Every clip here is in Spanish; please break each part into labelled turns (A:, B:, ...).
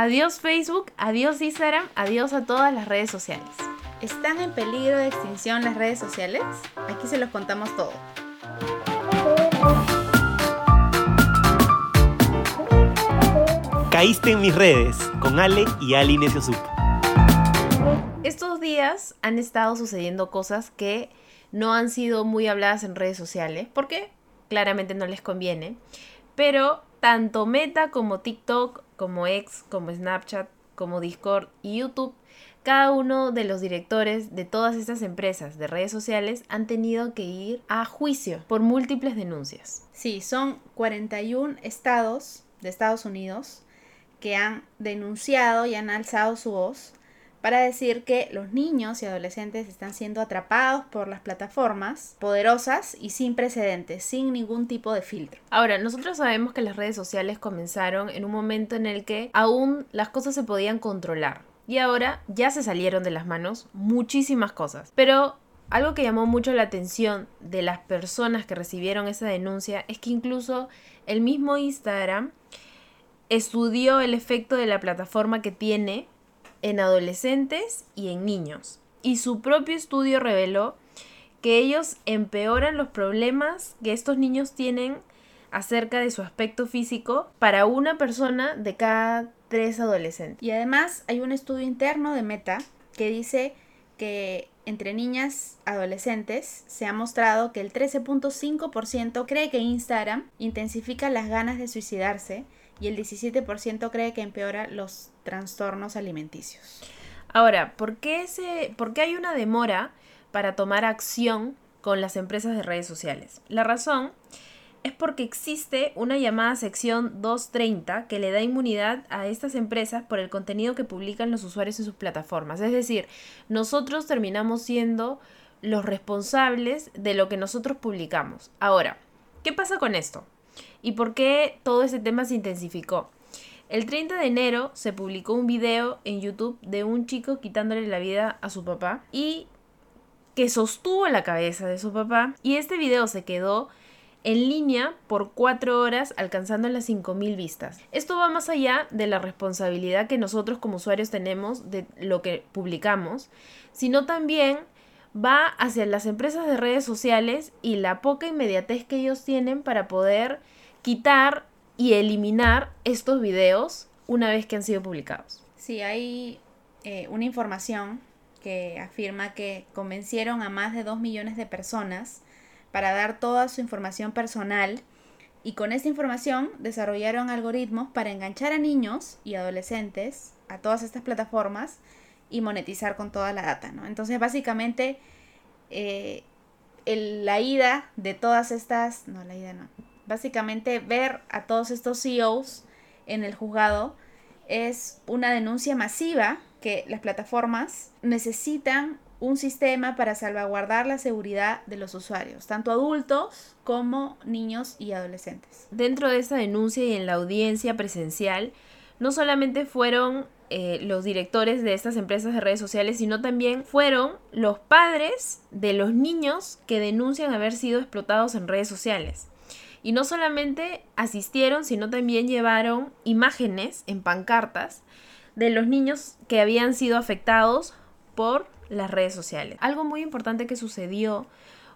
A: Adiós Facebook, adiós Instagram, adiós a todas las redes sociales.
B: ¿Están en peligro de extinción las redes sociales? Aquí se los contamos todo.
C: Caíste en mis redes con Ale y Ali Sup.
A: Estos días han estado sucediendo cosas que no han sido muy habladas en redes sociales, porque claramente no les conviene, pero tanto Meta como TikTok, como X, como Snapchat, como Discord y YouTube, cada uno de los directores de todas estas empresas de redes sociales han tenido que ir a juicio por múltiples denuncias.
B: Sí, son 41 estados de Estados Unidos que han denunciado y han alzado su voz para decir que los niños y adolescentes están siendo atrapados por las plataformas poderosas y sin precedentes, sin ningún tipo de filtro.
A: Ahora, nosotros sabemos que las redes sociales comenzaron en un momento en el que aún las cosas se podían controlar. Y ahora ya se salieron de las manos muchísimas cosas. Pero algo que llamó mucho la atención de las personas que recibieron esa denuncia es que incluso el mismo Instagram estudió el efecto de la plataforma que tiene en adolescentes y en niños. Y su propio estudio reveló que ellos empeoran los problemas que estos niños tienen acerca de su aspecto físico para una persona de cada tres adolescentes.
B: Y además hay un estudio interno de Meta que dice que entre niñas adolescentes se ha mostrado que el 13.5% cree que Instagram intensifica las ganas de suicidarse y el 17% cree que empeora los trastornos alimenticios.
A: Ahora, ¿por qué, ¿por qué hay una demora para tomar acción con las empresas de redes sociales? La razón es porque existe una llamada sección 230 que le da inmunidad a estas empresas por el contenido que publican los usuarios en sus plataformas. Es decir, nosotros terminamos siendo los responsables de lo que nosotros publicamos. Ahora, ¿qué pasa con esto? ¿Y por qué todo ese tema se intensificó? El 30 de enero se publicó un video en YouTube de un chico quitándole la vida a su papá y que sostuvo la cabeza de su papá y este video se quedó en línea por cuatro horas alcanzando las 5.000 vistas. Esto va más allá de la responsabilidad que nosotros como usuarios tenemos de lo que publicamos, sino también va hacia las empresas de redes sociales y la poca inmediatez que ellos tienen para poder quitar y eliminar estos videos una vez que han sido publicados.
B: Sí, hay eh, una información que afirma que convencieron a más de 2 millones de personas para dar toda su información personal y con esta información desarrollaron algoritmos para enganchar a niños y adolescentes a todas estas plataformas y monetizar con toda la data, ¿no? Entonces, básicamente, eh, la ida de todas estas, no, la ida no, básicamente ver a todos estos CEOs en el juzgado es una denuncia masiva que las plataformas necesitan un sistema para salvaguardar la seguridad de los usuarios, tanto adultos como niños y adolescentes.
A: Dentro de esa denuncia y en la audiencia presencial, no solamente fueron eh, los directores de estas empresas de redes sociales, sino también fueron los padres de los niños que denuncian haber sido explotados en redes sociales. Y no solamente asistieron, sino también llevaron imágenes en pancartas de los niños que habían sido afectados por las redes sociales. Algo muy importante que sucedió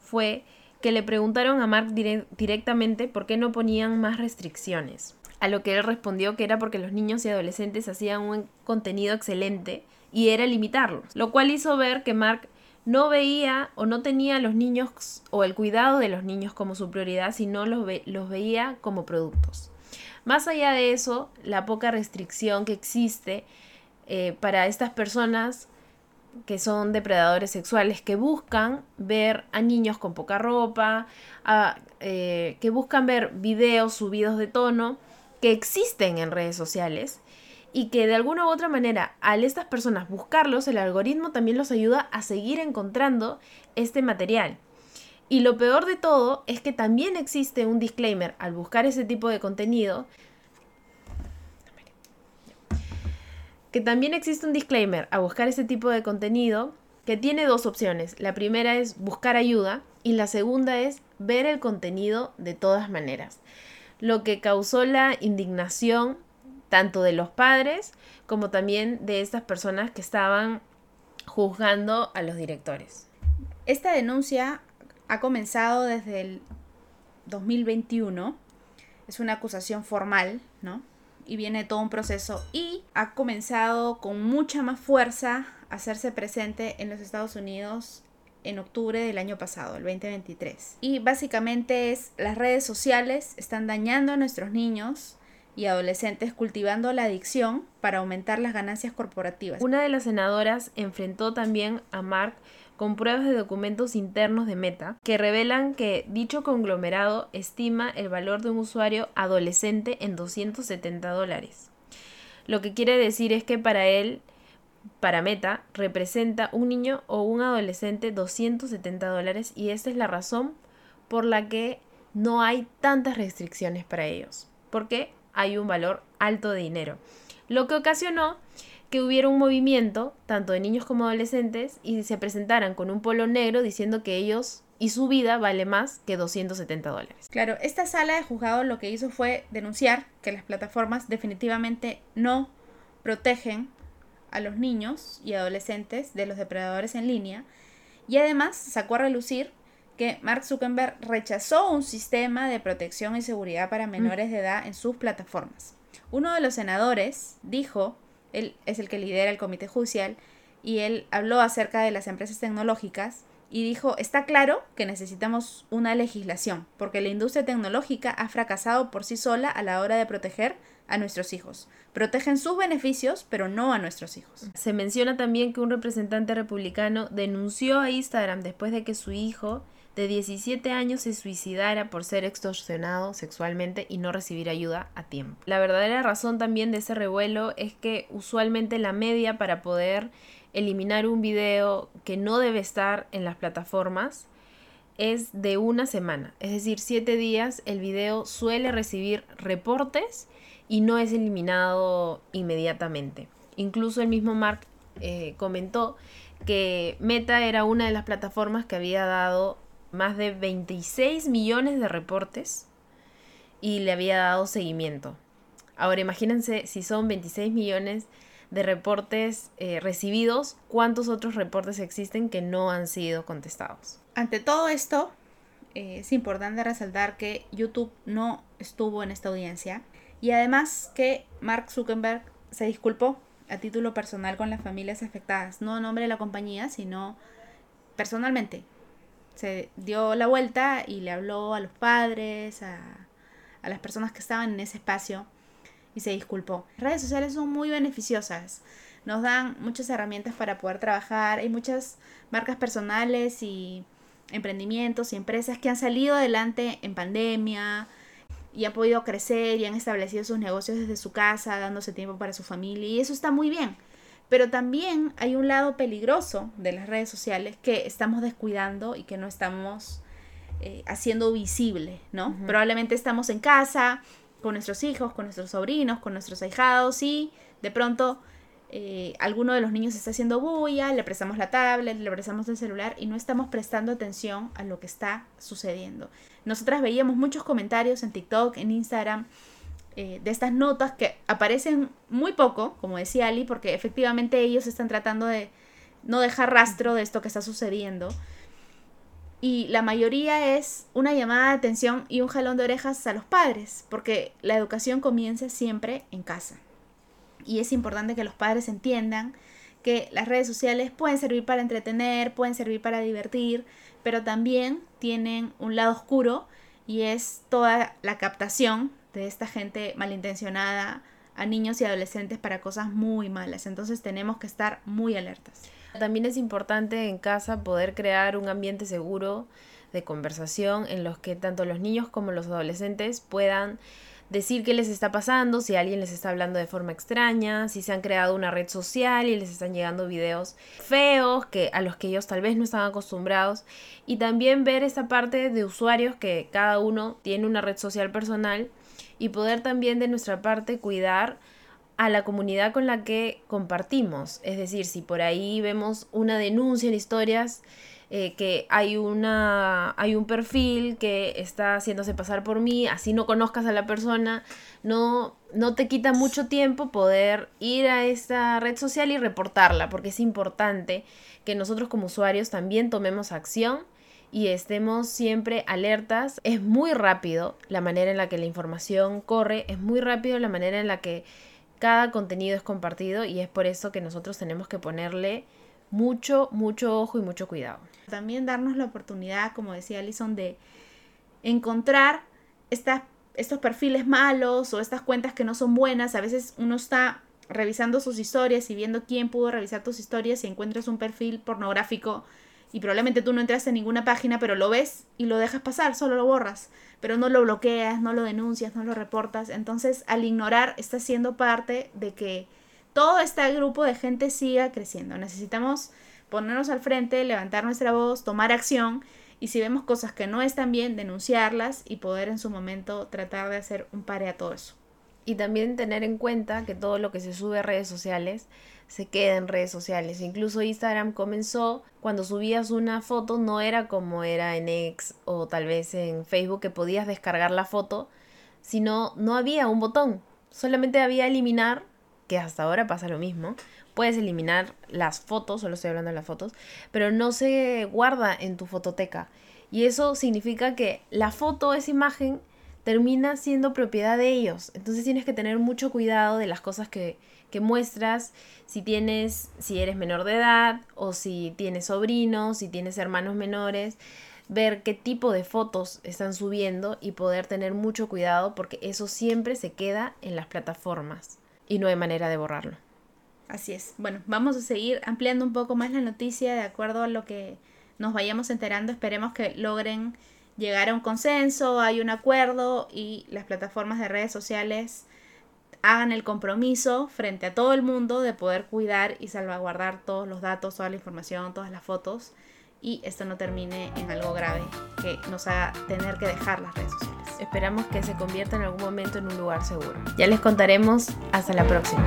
A: fue que le preguntaron a Mark directamente por qué no ponían más restricciones a lo que él respondió que era porque los niños y adolescentes hacían un contenido excelente y era limitarlos, lo cual hizo ver que Mark no veía o no tenía los niños o el cuidado de los niños como su prioridad, sino los, los veía como productos. Más allá de eso, la poca restricción que existe eh, para estas personas que son depredadores sexuales, que buscan ver a niños con poca ropa, eh, que buscan ver videos subidos de tono que existen en redes sociales y que de alguna u otra manera al estas personas buscarlos, el algoritmo también los ayuda a seguir encontrando este material. Y lo peor de todo es que también existe un disclaimer al buscar ese tipo de contenido. Que también existe un disclaimer a buscar ese tipo de contenido que tiene dos opciones. La primera es buscar ayuda y la segunda es ver el contenido de todas maneras lo que causó la indignación tanto de los padres como también de estas personas que estaban juzgando a los directores.
B: Esta denuncia ha comenzado desde el 2021. Es una acusación formal, ¿no? Y viene todo un proceso y ha comenzado con mucha más fuerza a hacerse presente en los Estados Unidos en octubre del año pasado, el 2023. Y básicamente es las redes sociales están dañando a nuestros niños y adolescentes cultivando la adicción para aumentar las ganancias corporativas.
A: Una de las senadoras enfrentó también a Mark con pruebas de documentos internos de Meta que revelan que dicho conglomerado estima el valor de un usuario adolescente en 270 dólares. Lo que quiere decir es que para él, para Meta, representa un niño o un adolescente 270 dólares y esta es la razón por la que no hay tantas restricciones para ellos, porque hay un valor alto de dinero. Lo que ocasionó que hubiera un movimiento, tanto de niños como adolescentes, y se presentaran con un polo negro diciendo que ellos y su vida vale más que 270 dólares.
B: Claro, esta sala de juzgado lo que hizo fue denunciar que las plataformas definitivamente no protegen a los niños y adolescentes de los depredadores en línea y además sacó a relucir que Mark Zuckerberg rechazó un sistema de protección y seguridad para menores de edad en sus plataformas. Uno de los senadores dijo él es el que lidera el comité judicial, y él habló acerca de las empresas tecnológicas y dijo, está claro que necesitamos una legislación, porque la industria tecnológica ha fracasado por sí sola a la hora de proteger a nuestros hijos. Protegen sus beneficios, pero no a nuestros hijos.
A: Se menciona también que un representante republicano denunció a Instagram después de que su hijo de 17 años se suicidara por ser extorsionado sexualmente y no recibir ayuda a tiempo. La verdadera razón también de ese revuelo es que usualmente la media para poder eliminar un video que no debe estar en las plataformas es de una semana. Es decir, siete días el video suele recibir reportes y no es eliminado inmediatamente. Incluso el mismo Mark eh, comentó que Meta era una de las plataformas que había dado más de 26 millones de reportes y le había dado seguimiento. Ahora imagínense si son 26 millones de reportes eh, recibidos, ¿cuántos otros reportes existen que no han sido contestados?
B: Ante todo esto, eh, es importante resaltar que YouTube no estuvo en esta audiencia y además que Mark Zuckerberg se disculpó a título personal con las familias afectadas, no a nombre de la compañía, sino personalmente se dio la vuelta y le habló a los padres, a, las personas que estaban en ese espacio y se disculpó. Las redes sociales son muy beneficiosas, nos dan muchas herramientas para poder trabajar, hay muchas marcas personales y emprendimientos y empresas que han salido adelante en pandemia y han podido crecer y han establecido sus negocios desde su casa, dándose tiempo para su familia y eso está muy bien. Pero también hay un lado peligroso de las redes sociales que estamos descuidando y que no estamos eh, haciendo visible, ¿no? Probablemente estamos en casa con nuestros hijos, con nuestros sobrinos, con nuestros ahijados y de pronto eh, alguno de los niños está haciendo bulla, le prestamos la tablet, le prestamos el celular y no estamos prestando atención a lo que está sucediendo. Nosotras veíamos muchos comentarios en TikTok, en Instagram, eh, de estas notas que aparecen muy poco, como decía Ali, porque efectivamente ellos están tratando de no dejar rastro de esto que está sucediendo. Y la mayoría es una llamada de atención y un jalón de orejas a los padres, porque la educación comienza siempre en casa. Y es importante que los padres entiendan que las redes sociales pueden servir para entretener, pueden servir para divertir, pero también tienen un lado oscuro y es toda la captación de esta gente malintencionada a niños y adolescentes para cosas muy malas. Entonces tenemos que estar muy alertas.
A: También es importante en casa poder crear un ambiente seguro de conversación en los que tanto los niños como los adolescentes puedan decir qué les está pasando, si alguien les está hablando de forma extraña, si se han creado una red social y les están llegando videos feos que a los que ellos tal vez no están acostumbrados y también ver esta parte de usuarios que cada uno tiene una red social personal y poder también de nuestra parte cuidar a la comunidad con la que compartimos. Es decir, si por ahí vemos una denuncia en historias, eh, que hay, una, hay un perfil que está haciéndose pasar por mí, así no conozcas a la persona, no, no te quita mucho tiempo poder ir a esta red social y reportarla, porque es importante que nosotros como usuarios también tomemos acción y estemos siempre alertas. Es muy rápido la manera en la que la información corre, es muy rápido la manera en la que cada contenido es compartido y es por eso que nosotros tenemos que ponerle mucho, mucho ojo y mucho cuidado.
B: También darnos la oportunidad, como decía Alison, de encontrar estas, estos perfiles malos o estas cuentas que no son buenas. A veces uno está revisando sus historias y viendo quién pudo revisar tus historias y encuentras un perfil pornográfico y probablemente tú no entraste en ninguna página, pero lo ves y lo dejas pasar, solo lo borras, pero no lo bloqueas, no lo denuncias, no lo reportas. Entonces, al ignorar, estás siendo parte de que todo este grupo de gente siga creciendo. Necesitamos ponernos al frente, levantar nuestra voz, tomar acción y si vemos cosas que no están bien, denunciarlas y poder en su momento tratar de hacer un pare a todo eso.
A: Y también tener en cuenta que todo lo que se sube a redes sociales se queda en redes sociales. Incluso Instagram comenzó cuando subías una foto, no era como era en X o tal vez en Facebook que podías descargar la foto, sino no había un botón. Solamente había eliminar que hasta ahora pasa lo mismo. Puedes eliminar las fotos, solo estoy hablando de las fotos, pero no se guarda en tu fototeca. Y eso significa que la foto, esa imagen, termina siendo propiedad de ellos. Entonces tienes que tener mucho cuidado de las cosas que, que muestras, si tienes, si eres menor de edad o si tienes sobrinos, si tienes hermanos menores ver qué tipo de fotos están subiendo y poder tener mucho cuidado porque eso siempre se queda en las plataformas y no hay manera de borrarlo.
B: Así es. Bueno, vamos a seguir ampliando un poco más la noticia de acuerdo a lo que nos vayamos enterando. Esperemos que logren llegar a un consenso, hay un acuerdo y las plataformas de redes sociales hagan el compromiso frente a todo el mundo de poder cuidar y salvaguardar todos los datos, toda la información, todas las fotos y esto no termine en algo grave que nos haga tener que dejar las redes sociales.
A: Esperamos que se convierta en algún momento en un lugar seguro. Ya les contaremos. Hasta la próxima.